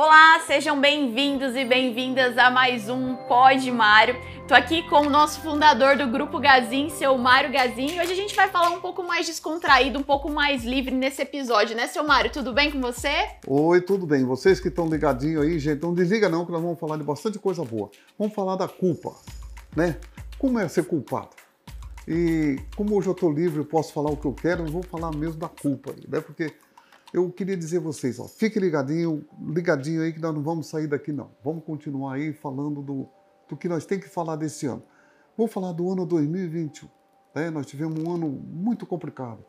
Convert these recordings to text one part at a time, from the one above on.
Olá, sejam bem-vindos e bem-vindas a mais um Pod Mário. Tô aqui com o nosso fundador do Grupo Gazin, seu Mário Gazin, e hoje a gente vai falar um pouco mais descontraído, um pouco mais livre nesse episódio, né, seu Mário? Tudo bem com você? Oi, tudo bem. Vocês que estão ligadinhos aí, gente, não desliga não, que nós vamos falar de bastante coisa boa. Vamos falar da culpa, né? Como é ser culpado? E como hoje eu estou livre, eu posso falar o que eu quero, eu vou falar mesmo da culpa, né? Porque eu queria dizer a vocês, ó, fique ligadinho, ligadinho aí que nós não vamos sair daqui não. Vamos continuar aí falando do, do que nós temos que falar desse ano. Vou falar do ano 2021. Né? Nós tivemos um ano muito complicado.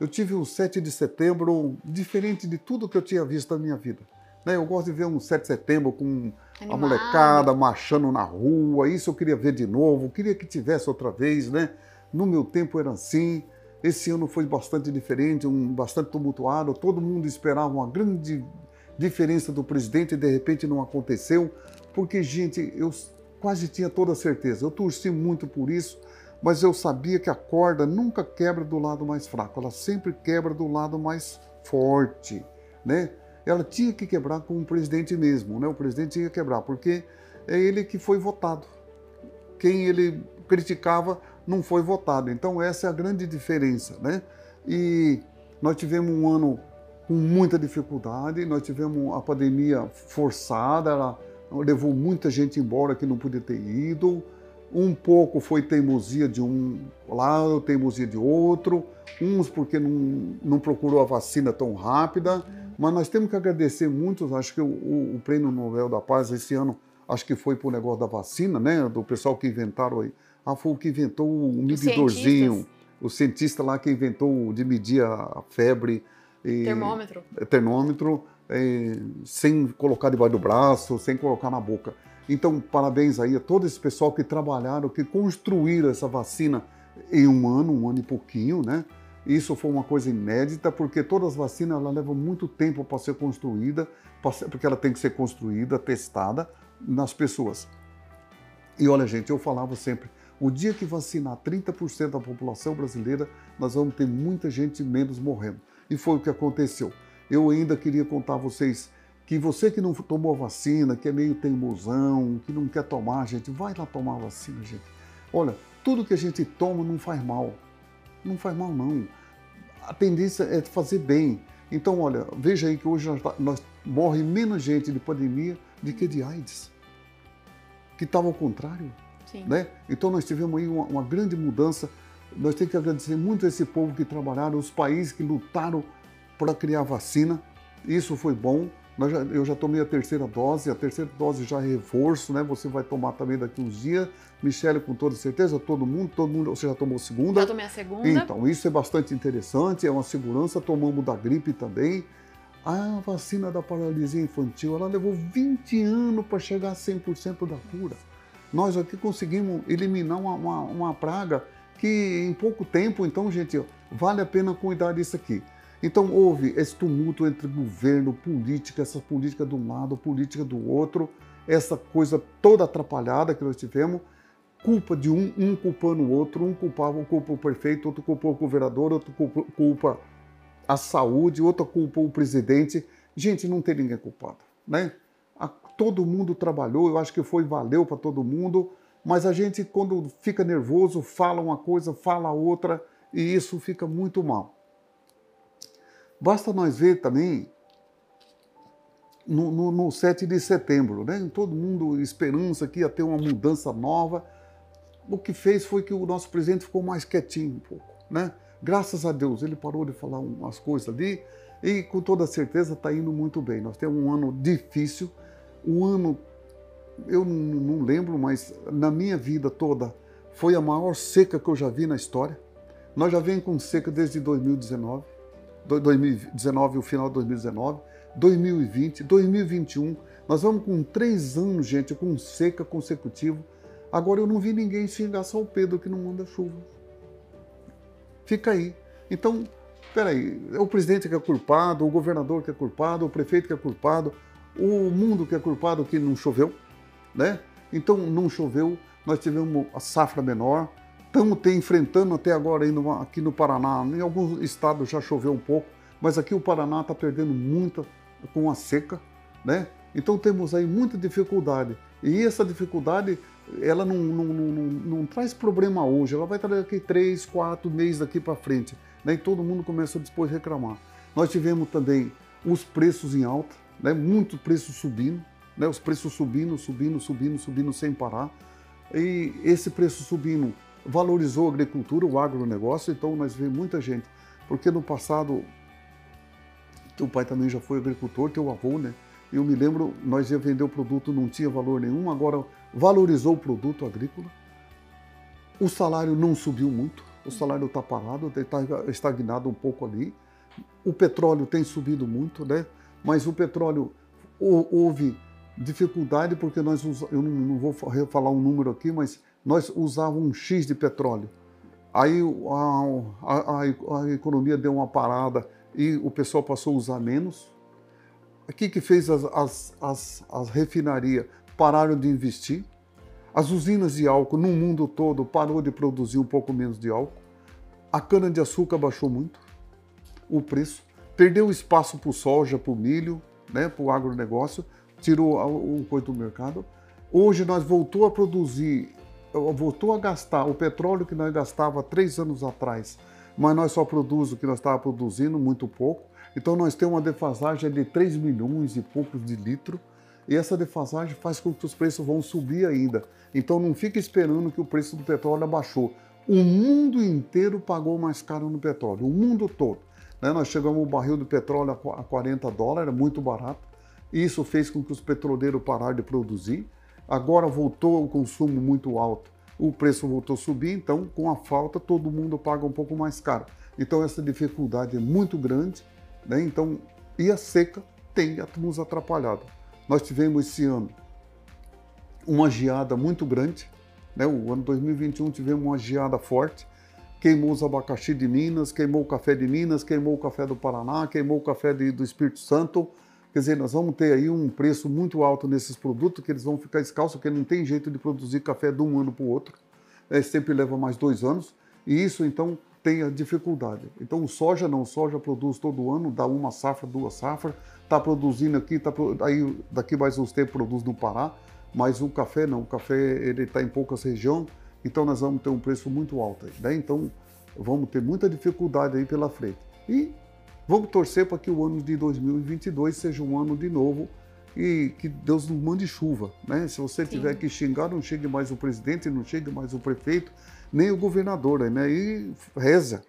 Eu tive um 7 de setembro diferente de tudo que eu tinha visto na minha vida. Né? Eu gosto de ver um 7 de setembro com Animado. a molecada marchando na rua. Isso eu queria ver de novo. Queria que tivesse outra vez, né? No meu tempo era assim. Esse ano foi bastante diferente, um bastante tumultuado. Todo mundo esperava uma grande diferença do presidente e de repente não aconteceu, porque, gente, eu quase tinha toda certeza. Eu torci muito por isso, mas eu sabia que a corda nunca quebra do lado mais fraco, ela sempre quebra do lado mais forte, né? Ela tinha que quebrar com o presidente mesmo, né? O presidente tinha que quebrar, porque é ele que foi votado. Quem ele criticava não foi votado. Então essa é a grande diferença, né? E nós tivemos um ano com muita dificuldade, nós tivemos a pandemia forçada, ela levou muita gente embora que não podia ter ido. Um pouco foi teimosia de um lado, teimosia de outro, uns porque não, não procurou a vacina tão rápida. Mas nós temos que agradecer muito, acho que o, o, o Prêmio Nobel da Paz esse ano, acho que foi por negócio da vacina, né? Do pessoal que inventaram aí ah, foi o que inventou o medidorzinho. O cientista lá que inventou de medir a febre. E, termômetro. Termômetro, é, sem colocar debaixo do braço, sem colocar na boca. Então, parabéns aí a todo esse pessoal que trabalharam, que construíram essa vacina em um ano, um ano e pouquinho, né? Isso foi uma coisa inédita, porque todas as vacinas ela levam muito tempo para ser construída, porque ela tem que ser construída, testada nas pessoas. E olha, gente, eu falava sempre, o dia que vacinar 30% da população brasileira, nós vamos ter muita gente menos morrendo. E foi o que aconteceu. Eu ainda queria contar a vocês que você que não tomou a vacina, que é meio teimosão, que não quer tomar, gente, vai lá tomar a vacina, gente. Olha, tudo que a gente toma não faz mal. Não faz mal, não. A tendência é fazer bem. Então, olha, veja aí que hoje nós, nós morre menos gente de pandemia do que de AIDS. Que estava ao contrário. Né? Então nós tivemos aí uma, uma, grande mudança. Nós temos que agradecer muito a esse povo que trabalharam, os países que lutaram para criar vacina. Isso foi bom. Já, eu já tomei a terceira dose, a terceira dose já é reforço, né? Você vai tomar também daqui uns dias. Michele, com toda certeza, todo mundo, todo mundo, você já tomou a segunda? Já tomei a segunda. Então, isso é bastante interessante, é uma segurança. Tomamos da gripe também. A vacina da paralisia infantil, ela levou 20 anos para chegar a 100% da cura. Nós aqui conseguimos eliminar uma, uma, uma praga que em pouco tempo, então, gente, vale a pena cuidar disso aqui. Então houve esse tumulto entre governo, política, essa política de um lado, política do outro, essa coisa toda atrapalhada que nós tivemos, culpa de um, um culpando o outro, um culpava o culpa o prefeito, outro culpa o governador, outro culpa, culpa a saúde, outro culpa o presidente. Gente, não tem ninguém culpado, né? Todo mundo trabalhou, eu acho que foi valeu para todo mundo, mas a gente quando fica nervoso fala uma coisa, fala outra e isso fica muito mal. Basta nós ver também no, no, no 7 de setembro, né? Todo mundo esperança que ia ter uma mudança nova. O que fez foi que o nosso presidente ficou mais quietinho um pouco, né? Graças a Deus, ele parou de falar umas coisas ali e com toda certeza está indo muito bem. Nós temos um ano difícil, o ano, eu não lembro, mas na minha vida toda, foi a maior seca que eu já vi na história. Nós já vem com seca desde 2019, 2019, o final de 2019, 2020, 2021. Nós vamos com três anos, gente, com seca consecutiva. Agora eu não vi ninguém xingar São Pedro que não manda chuva. Fica aí. Então, peraí, é o presidente que é culpado, o governador que é culpado, o prefeito que é culpado, o mundo que é culpado que não choveu, né? Então não choveu, nós tivemos a safra menor, estamos enfrentando até agora ainda aqui no Paraná, em alguns estados já choveu um pouco, mas aqui o Paraná está perdendo muito com a seca, né? Então temos aí muita dificuldade. E essa dificuldade, ela não, não, não, não traz problema hoje, ela vai trazer aqui três, quatro meses daqui para frente. Né? E todo mundo começa depois a reclamar. Nós tivemos também os preços em alta, né? muito preço subindo, né? os preços subindo, subindo, subindo, subindo sem parar. E esse preço subindo valorizou a agricultura, o agronegócio, então nós vemos muita gente. Porque no passado, teu pai também já foi agricultor, teu avô, né? Eu me lembro, nós ia vender o produto, não tinha valor nenhum, agora valorizou o produto agrícola. O salário não subiu muito, o salário está parado, está estagnado um pouco ali. O petróleo tem subido muito, né? Mas o petróleo houve dificuldade porque nós eu não vou falar um número aqui, mas nós usávamos um X de petróleo. Aí a, a, a, economia deu uma parada e o pessoal passou a usar menos. O que, que fez as, as, as, as refinarias? Pararam de investir. As usinas de álcool no mundo todo parou de produzir um pouco menos de álcool. A cana-de-açúcar baixou muito o preço. Perdeu espaço para o soja, para o milho, né, para o agronegócio. Tirou o coisa do mercado. Hoje nós voltou a produzir, voltou a gastar o petróleo que nós gastava três anos atrás, mas nós só produzimos o que nós estávamos produzindo, muito pouco. Então nós temos uma defasagem de 3 milhões e poucos de litro, e essa defasagem faz com que os preços vão subir ainda. Então não fique esperando que o preço do petróleo abaixou. O mundo inteiro pagou mais caro no petróleo, o mundo todo. Né? Nós chegamos ao barril do petróleo a 40 dólares, muito barato. Isso fez com que os petroleiros pararam de produzir. Agora voltou o consumo muito alto, o preço voltou a subir, então com a falta todo mundo paga um pouco mais caro. Então essa dificuldade é muito grande né? Então, e a seca tem nos atrapalhado. Nós tivemos esse ano uma geada muito grande, né? o ano 2021 tivemos uma geada forte, queimou os abacaxi de Minas, queimou o café de Minas, queimou o café do Paraná, queimou o café de, do Espírito Santo. Quer dizer, nós vamos ter aí um preço muito alto nesses produtos, que eles vão ficar escassos, porque não tem jeito de produzir café de um ano para o outro. É, sempre leva mais dois anos. E isso, então, tem a dificuldade. Então o soja não, o soja produz todo ano, dá uma safra, duas safras, está produzindo aqui, tá, aí daqui mais uns tempos produz no Pará, mas o café não, o café ele está em poucas regiões, então nós vamos ter um preço muito alto aí, né? Então vamos ter muita dificuldade aí pela frente. E vamos torcer para que o ano de 2022 seja um ano de novo e que Deus nos mande chuva, né? Se você Sim. tiver que xingar, não chegue mais o presidente, não chegue mais o prefeito, nem o governador, né? E reza,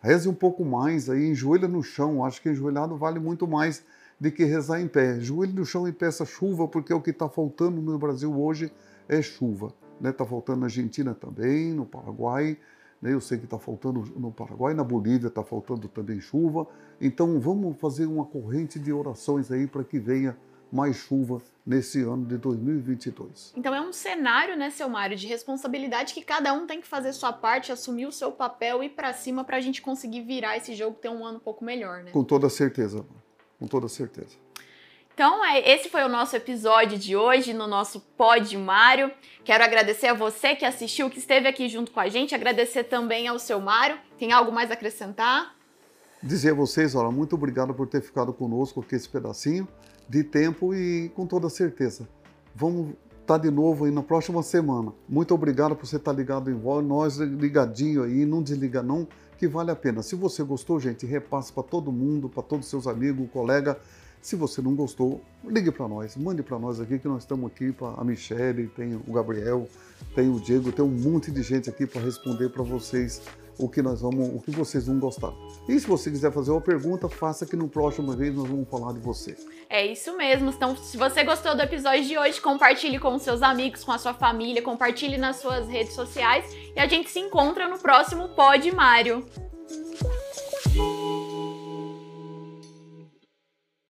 reze um pouco mais, aí enjoelha no chão. Acho que enjoelhado vale muito mais do que rezar em pé. Joelho no chão e peça chuva, porque o que está faltando no Brasil hoje é chuva. Está né? Tá faltando na Argentina também, no Paraguai. Né? Eu sei que está faltando no Paraguai, na Bolívia está faltando também chuva. Então vamos fazer uma corrente de orações aí para que venha mais chuva nesse ano de 2022. Então é um cenário, né, seu Mário, de responsabilidade que cada um tem que fazer sua parte, assumir o seu papel e ir para cima para a gente conseguir virar esse jogo ter um ano um pouco melhor, né? Com toda certeza, com toda certeza. Então, é, esse foi o nosso episódio de hoje no nosso Pod Mário. Quero agradecer a você que assistiu, que esteve aqui junto com a gente, agradecer também ao seu Mário. Tem algo mais a acrescentar? Dizer a vocês, olha, muito obrigado por ter ficado conosco aqui esse pedacinho de tempo e com toda certeza. Vamos estar tá de novo aí na próxima semana. Muito obrigado por você estar tá ligado em voz, nós ligadinho aí, não desliga não, que vale a pena. Se você gostou, gente, repasse para todo mundo, para todos os seus amigos, colega. Se você não gostou, ligue para nós, mande para nós aqui que nós estamos aqui para a Michelle, tem o Gabriel, tem o Diego, tem um monte de gente aqui para responder para vocês o que nós vamos, o que vocês vão gostar. E se você quiser fazer uma pergunta, faça que no próximo vez nós vamos falar de você. É isso mesmo. Então, se você gostou do episódio de hoje, compartilhe com seus amigos, com a sua família, compartilhe nas suas redes sociais e a gente se encontra no próximo Pod Mário.